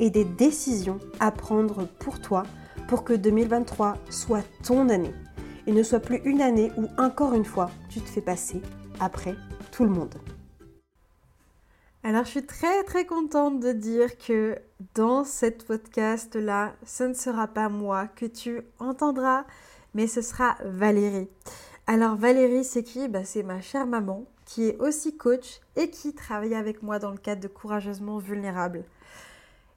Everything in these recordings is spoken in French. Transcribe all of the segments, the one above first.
et des décisions à prendre pour toi pour que 2023 soit ton année et ne soit plus une année où encore une fois tu te fais passer après tout le monde. Alors je suis très très contente de dire que dans cette podcast là, ce ne sera pas moi que tu entendras, mais ce sera Valérie. Alors Valérie, c'est qui? Bah, C'est ma chère maman qui est aussi coach et qui travaille avec moi dans le cadre de Courageusement Vulnérable.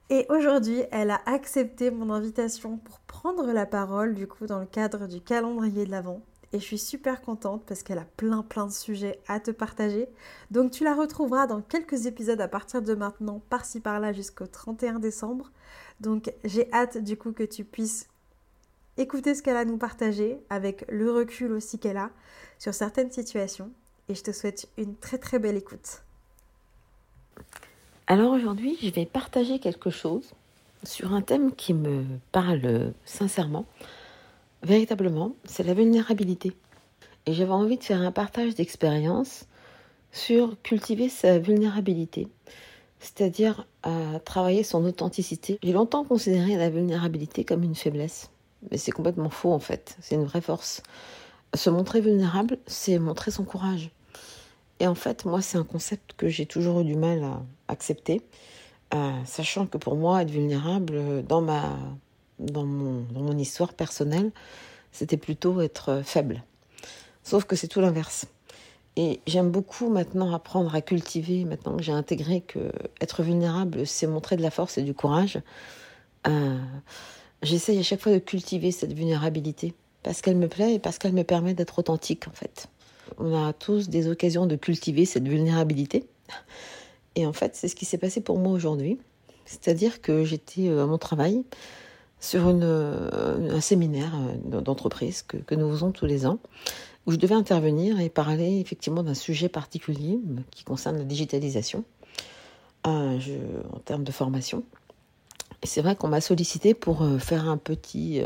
Et aujourd'hui, elle a accepté mon invitation pour prendre la parole, du coup, dans le cadre du calendrier de l'Avent. Et je suis super contente parce qu'elle a plein plein de sujets à te partager. Donc tu la retrouveras dans quelques épisodes à partir de maintenant, par-ci par-là jusqu'au 31 décembre. Donc j'ai hâte du coup que tu puisses écouter ce qu'elle a à nous partager avec le recul aussi qu'elle a sur certaines situations. Et je te souhaite une très très belle écoute. Alors aujourd'hui, je vais partager quelque chose sur un thème qui me parle sincèrement, véritablement, c'est la vulnérabilité. Et j'avais envie de faire un partage d'expérience sur cultiver sa vulnérabilité, c'est-à-dire à travailler son authenticité. J'ai longtemps considéré la vulnérabilité comme une faiblesse, mais c'est complètement faux en fait, c'est une vraie force. Se montrer vulnérable, c'est montrer son courage. Et en fait, moi, c'est un concept que j'ai toujours eu du mal à accepter, euh, sachant que pour moi, être vulnérable dans ma, dans mon, dans mon histoire personnelle, c'était plutôt être faible. Sauf que c'est tout l'inverse. Et j'aime beaucoup maintenant apprendre à cultiver, maintenant que j'ai intégré que être vulnérable, c'est montrer de la force et du courage. Euh, J'essaye à chaque fois de cultiver cette vulnérabilité parce qu'elle me plaît et parce qu'elle me permet d'être authentique en fait. On a tous des occasions de cultiver cette vulnérabilité. Et en fait, c'est ce qui s'est passé pour moi aujourd'hui. C'est-à-dire que j'étais euh, à mon travail sur euh, un séminaire euh, d'entreprise que, nous faisons tous les ans, où je devais intervenir et parler effectivement d'un sujet particulier qui concerne la digitalisation en termes de formation. Et c'est vrai qu'on m'a sollicité pour faire un petit,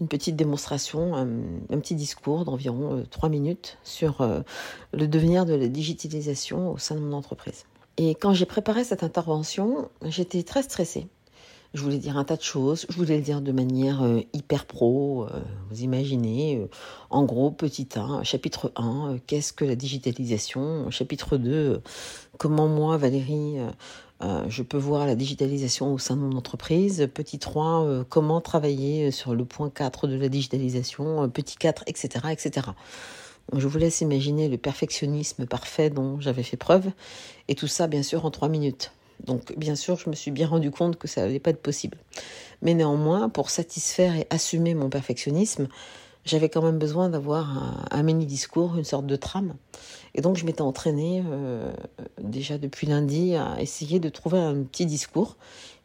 une petite démonstration, un, petit discours d'environ euh, trois minutes sur euh, le devenir de la digitalisation au sein de mon entreprise. Et quand j'ai préparé cette intervention, j'étais très stressée. Je voulais dire un tas de choses, je voulais le dire de manière euh, hyper pro, vous imaginez, en gros, petit 1, chapitre 1, qu'est-ce que la digitalisation, chapitre 2, comment moi, Valérie, euh, je peux voir la digitalisation au sein de mon entreprise. Petit 3, euh, comment travailler sur le point 4 de la digitalisation. Euh, petit 4, etc., etc. je vous laisse imaginer le perfectionnisme parfait dont j'avais fait preuve. Et tout ça, bien sûr, en 3 minutes. Donc, bien sûr, je me suis bien rendu compte que ça n'allait pas être possible. Mais néanmoins, pour satisfaire et assumer mon perfectionnisme, j'avais quand même besoin d'avoir un, mini-discours, une sorte de trame. Et donc je m'étais entraînée euh, déjà depuis lundi à essayer de trouver un petit discours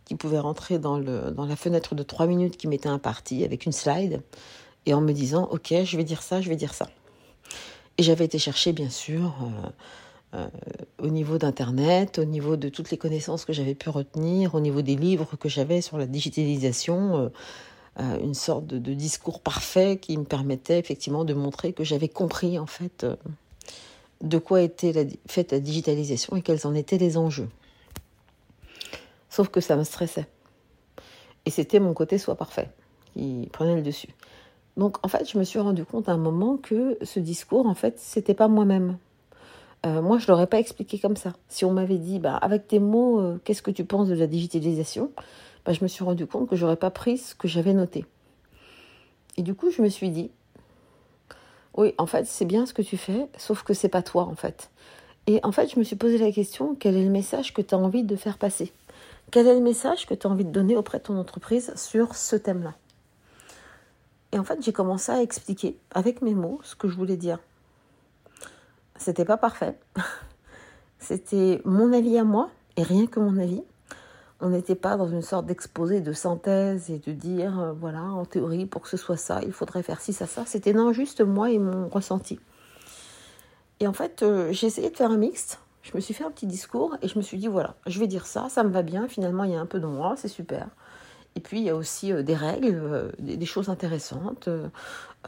qui pouvait rentrer dans, le, dans la fenêtre de trois minutes qui m'était impartie avec une slide et en me disant ok je vais dire ça, je vais dire ça. Et j'avais été chercher bien sûr euh, euh, au niveau d'Internet, au niveau de toutes les connaissances que j'avais pu retenir, au niveau des livres que j'avais sur la digitalisation euh, une sorte de, discours parfait qui me permettait effectivement de montrer que j'avais compris en fait euh, de quoi était faite la digitalisation et quels en étaient les enjeux. Sauf que ça me stressait. Et c'était mon côté soit parfait qui prenait le dessus. Donc en fait, je me suis rendu compte à un moment que ce discours, en fait, c'était pas moi-même. Euh, moi, je l'aurais pas expliqué comme ça. Si on m'avait dit, bah, avec tes mots, qu'est-ce que tu penses de la digitalisation? Bah, je me suis rendu compte que j'aurais pas pris ce que j'avais noté. Et du coup, je me suis dit, Oui, en fait, c'est bien ce que tu fais, sauf que c'est pas toi, en fait. Et en fait, je me suis posé la question quel est le message que tu as envie de faire passer? Quel est le message que tu as envie de donner auprès de ton entreprise sur ce thème-là? Et en fait, j'ai commencé à expliquer avec mes mots ce que je voulais dire. C'était pas parfait. C'était mon avis à moi et rien que mon avis. On n'était pas dans une sorte d'exposé de synthèse et de dire, euh, voilà, en théorie, pour que ce soit ça, il faudrait faire ci, ça, ça. C'était non, juste moi et mon ressenti. Et en fait, euh, j'ai essayé de faire un mixte. Je me suis fait un petit discours et je me suis dit, voilà, je vais dire ça, ça me va bien. Finalement, il y a un peu de moi, c'est super. Et puis, il y a aussi euh, des règles, des, choses intéressantes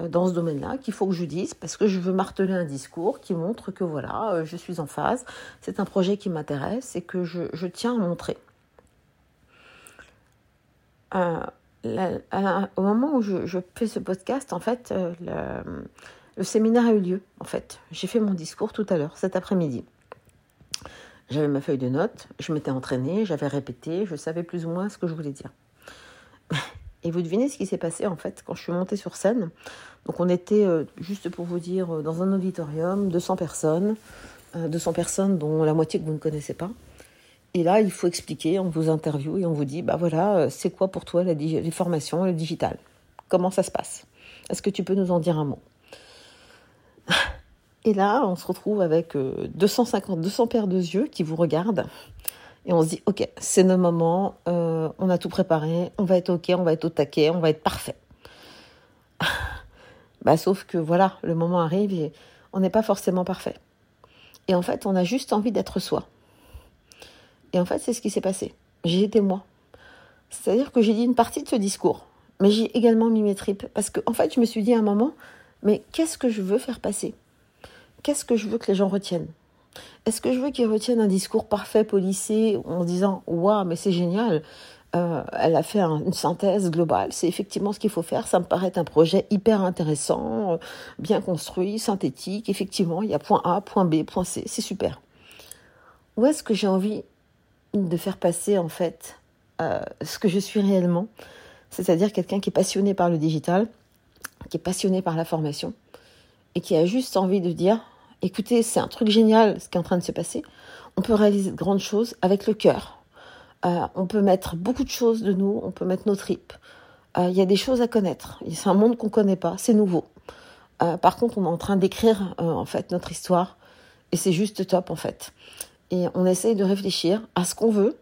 dans ce domaine-là qu'il faut que je dise parce que je veux marteler un discours qui montre que voilà, je suis en phase, c'est un projet qui m'intéresse et que je, je tiens à montrer. Euh, au moment où je, fais ce podcast, en fait, euh, le, séminaire a eu lieu. En fait, j'ai fait mon discours tout à l'heure, cet après-midi. J'avais ma feuille de notes, je m'étais entraînée, j'avais répété, je savais plus ou moins ce que je voulais dire. Et vous devinez ce qui s'est passé en fait quand je suis montée sur scène. Donc on était, euh, juste pour vous dire, dans un auditorium, 200 personnes, 200 personnes dont la moitié que vous ne connaissez pas. Et là, il faut expliquer, on vous interviewe et on vous dit, bah voilà, euh, c'est quoi pour toi les formations, le digital? Comment ça se passe? Est-ce que tu peux nous en dire un mot? Et là, on se retrouve avec 250, euh, 200 paires de yeux qui vous regardent. Et on se dit, ok, c'est nos moments, euh, on a tout préparé, on va être ok, on va être au taquet, on va être parfait. bah, sauf que voilà, le moment arrive et on n'est pas forcément parfait. Et en fait, on a juste envie d'être soi. Et en fait, c'est ce qui s'est passé. J'ai été moi. C'est-à-dire que j'ai dit une partie de ce discours, mais j'ai également mis mes tripes. Parce que, en fait, je me suis dit à un moment, mais qu'est-ce que je veux faire passer? Qu'est-ce que je veux que les gens retiennent? Est-ce que je veux qu'ils retiennent un discours parfait, policé, en disant Waouh, mais c'est génial euh, elle a fait une synthèse globale. C'est effectivement ce qu'il faut faire. Ça me paraît un projet hyper intéressant, euh, bien construit, synthétique. Effectivement, il y a point A, point B, point C. C'est super. Où est-ce que j'ai envie de faire passer en fait euh, ce que je suis réellement, c'est-à-dire quelqu'un qui est passionné par le digital, qui est passionné par la formation et qui a juste envie de dire écoutez, c'est un truc génial ce qui est en train de se passer. On peut réaliser de grandes choses avec le cœur. Euh, on peut mettre beaucoup de choses de nous, on peut mettre nos tripes. Euh, il y a des choses à connaître. C'est un monde qu'on ne connaît pas, c'est nouveau. par contre, on est en train d'écrire en fait notre histoire et c'est juste top en fait et on essaye de réfléchir à ce qu'on veut.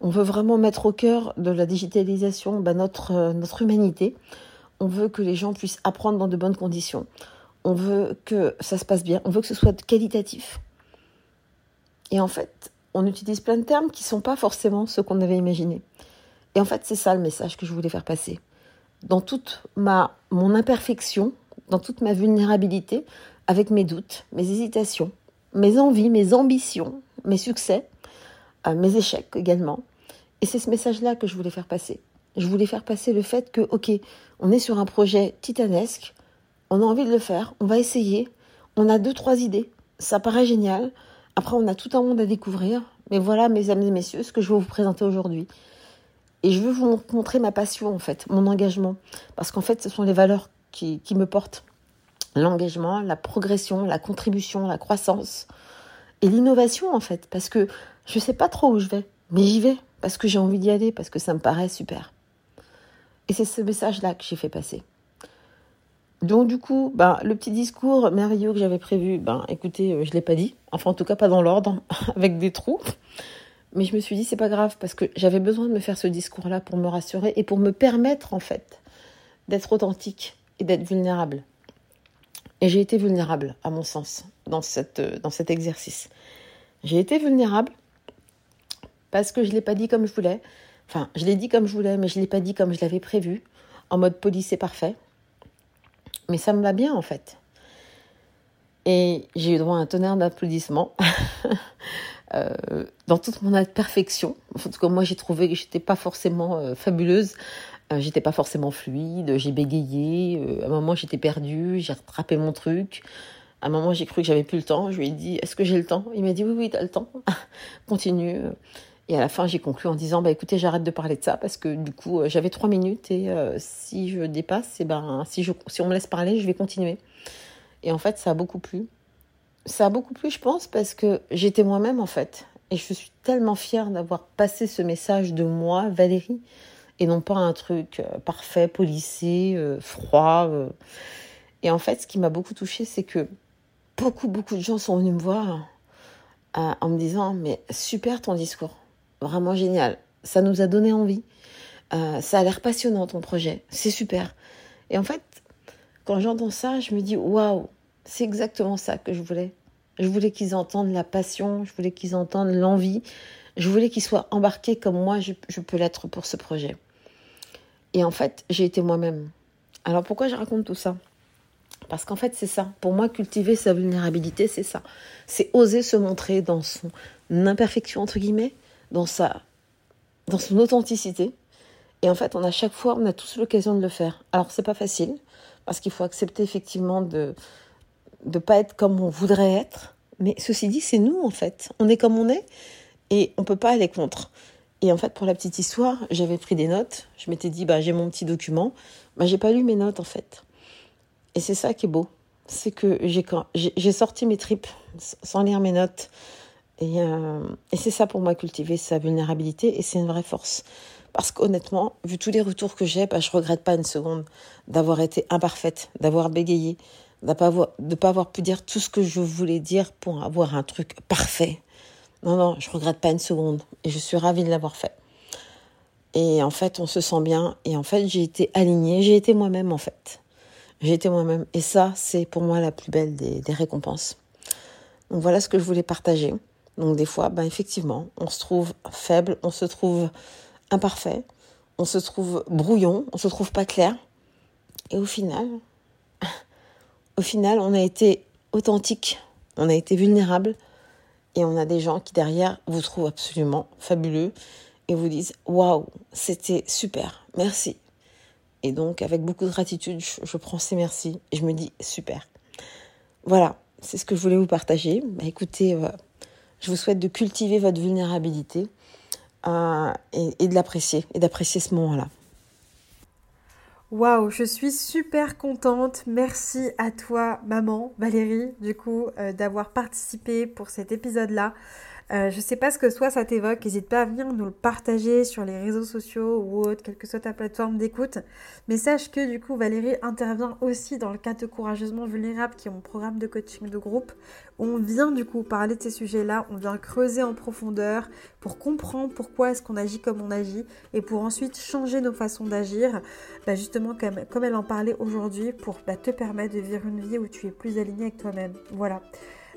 On veut vraiment mettre au cœur de la digitalisation bah, notre, euh, notre humanité. On veut que les gens puissent apprendre dans de bonnes conditions. On veut que ça se passe bien. On veut que ce soit qualitatif. Et en fait, on utilise plein de termes qui ne sont pas forcément ceux qu'on avait imaginés. Et en fait, c'est ça le message que je voulais faire passer. Dans toute ma, mon imperfection, dans toute ma vulnérabilité, avec mes doutes, mes hésitations, mes envies, mes ambitions, mes succès, euh, mes échecs également. Et c'est ce message-là que je voulais faire passer. Je voulais faire passer le fait que, ok, on est sur un projet titanesque, on a envie de le faire, on va essayer, on a deux, trois idées, ça paraît génial. Après, on a tout un monde à découvrir. Mais voilà, mes amis et messieurs, ce que je vais vous présenter aujourd'hui. Et je veux vous montrer ma passion, en fait, mon engagement. Parce qu'en fait, ce sont les valeurs qui, qui me portent. L'engagement, la progression, la contribution, la croissance, et l'innovation en fait, parce que je ne sais pas trop où je vais, mais j'y vais parce que j'ai envie d'y aller, parce que ça me paraît super. Et c'est ce message-là que j'ai fait passer. Donc du coup, ben, le petit discours merveilleux que j'avais prévu, ben écoutez, euh, je l'ai pas dit, enfin en tout cas pas dans l'ordre, avec des trous. Mais je me suis dit c'est pas grave parce que j'avais besoin de me faire ce discours-là pour me rassurer et pour me permettre en fait d'être authentique et d'être vulnérable. Et j'ai été vulnérable, à mon sens, dans, cette, dans cet exercice. J'ai été vulnérable parce que je ne l'ai pas dit comme je voulais. Enfin, je l'ai dit comme je voulais, mais je ne l'ai pas dit comme je l'avais prévu, en mode police et parfait. Mais ça me va bien, en fait. Et j'ai eu droit à un tonnerre d'applaudissements euh, dans toute mon perfection. En tout cas, moi, j'ai trouvé que j'étais pas forcément euh, fabuleuse. Euh, j'étais pas forcément fluide, j'ai bégayé, euh, à un moment j'étais perdue, j'ai rattrapé mon truc. À un moment j'ai cru que j'avais plus le temps, je lui ai dit est-ce que j'ai le temps? Il m'a dit oui oui, tu as le temps. Continue. Et à la fin, j'ai conclu en disant bah écoutez, j'arrête de parler de ça parce que du coup, euh, j'avais trois minutes et si je dépasse, et eh ben si on me laisse parler, je vais continuer. Et en fait, ça a beaucoup plu. Ça a beaucoup plu, je pense, parce que j'étais moi-même, en fait. Et je suis tellement fière d'avoir passé ce message de moi, Valérie, et non pas un truc euh, parfait, polissé, euh, froid. Euh. Et en fait, ce qui m'a beaucoup touchée, c'est que beaucoup, beaucoup de gens sont venus me voir en me disant Mais super ton discours, vraiment génial, ça nous a donné envie, ça a l'air passionnant ton projet, c'est super. Et en fait, quand j'entends ça, je me dis Waouh, c'est exactement ça que je voulais. Je voulais qu'ils entendent la passion, je voulais qu'ils entendent l'envie, je voulais qu'ils soient embarqués comme moi je, peux l'être pour ce projet. Et en fait, j'ai été moi-même. Alors pourquoi je raconte tout ça? Parce qu'en fait, c'est ça. Pour moi, cultiver sa vulnérabilité, c'est ça. C'est oser se montrer dans son imperfection, entre guillemets, dans, sa, dans son authenticité. Et en fait, on a chaque fois, on a tous l'occasion de le faire. Alors, c'est pas facile, parce qu'il faut accepter effectivement de de pas être comme on voudrait être. Mais ceci dit, c'est nous en fait. On est comme on est et on peut pas aller contre. Et en fait, pour la petite histoire, j'avais pris des notes. Je m'étais dit, bah, j'ai mon petit document. Bah, j'ai pas lu mes notes en fait. Et c'est ça qui est beau. C'est que j'ai sorti mes tripes sans lire mes notes. Et, euh, et c'est ça pour moi cultiver sa vulnérabilité et c'est une vraie force. Parce qu'honnêtement, vu tous les retours que j'ai, bah, je regrette pas une seconde d'avoir été imparfaite, d'avoir bégayé, de ne pas avoir pu dire tout ce que je voulais dire pour avoir un truc parfait. Non, non, je regrette pas une seconde et je suis ravie de l'avoir fait. Et en fait, on se sent bien et en fait, j'ai été alignée, j'ai été moi-même en fait. J'ai été moi-même et ça, c'est pour moi la plus belle des, des, récompenses. Donc voilà ce que je voulais partager. Donc des fois, ben effectivement, on se trouve faible, on se trouve imparfait, on se trouve brouillon, on se trouve pas clair. Et au final, au final, on a été authentique, on a été vulnérable et on a des gens qui derrière vous trouvent absolument fabuleux et vous disent waouh, c'était super, merci. Et donc, avec beaucoup de gratitude, je, prends ces merci et je me dis super. Voilà, c'est ce que je voulais vous partager. Bah, écoutez, euh, je vous souhaite de cultiver votre vulnérabilité euh, et de l'apprécier et d'apprécier ce moment-là. Waouh, je suis super contente. Merci à toi, maman Valérie, du coup, euh, d'avoir participé pour cet épisode-là. Euh, je sais pas ce que soit ça t'évoque, n'hésite pas à venir nous le partager sur les réseaux sociaux ou autre, quelle que soit ta plateforme d'écoute. Mais sache que du coup Valérie intervient aussi dans le cadre de Courageusement Vulnérable, qui est mon programme de coaching de groupe, on vient du coup parler de ces sujets-là, on vient creuser en profondeur pour comprendre pourquoi est-ce qu'on agit comme on agit et pour ensuite changer nos façons d'agir, bah, justement comme, comme elle en parlait aujourd'hui, pour bah, te permettre de vivre une vie où tu es plus aligné avec toi-même. Voilà.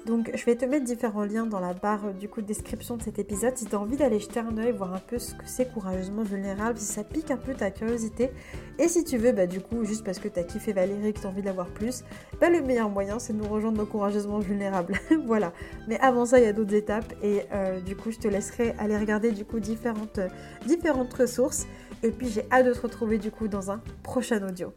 Donc je vais te mettre différents liens dans la barre euh, du coup de description de cet épisode si tu as envie d'aller jeter un oeil, voir un peu ce que c'est courageusement vulnérable, si ça pique un peu ta curiosité. Et si tu veux, bah du coup, juste parce que tu as kiffé Valérie, que tu as envie de l'avoir plus, bah le meilleur moyen c'est de nous rejoindre dans courageusement vulnérable. voilà. Mais avant ça, il y a d'autres étapes et euh, du coup je te laisserai aller regarder du coup différentes, euh, différentes ressources. Et puis j'ai hâte de te retrouver du coup dans un prochain audio.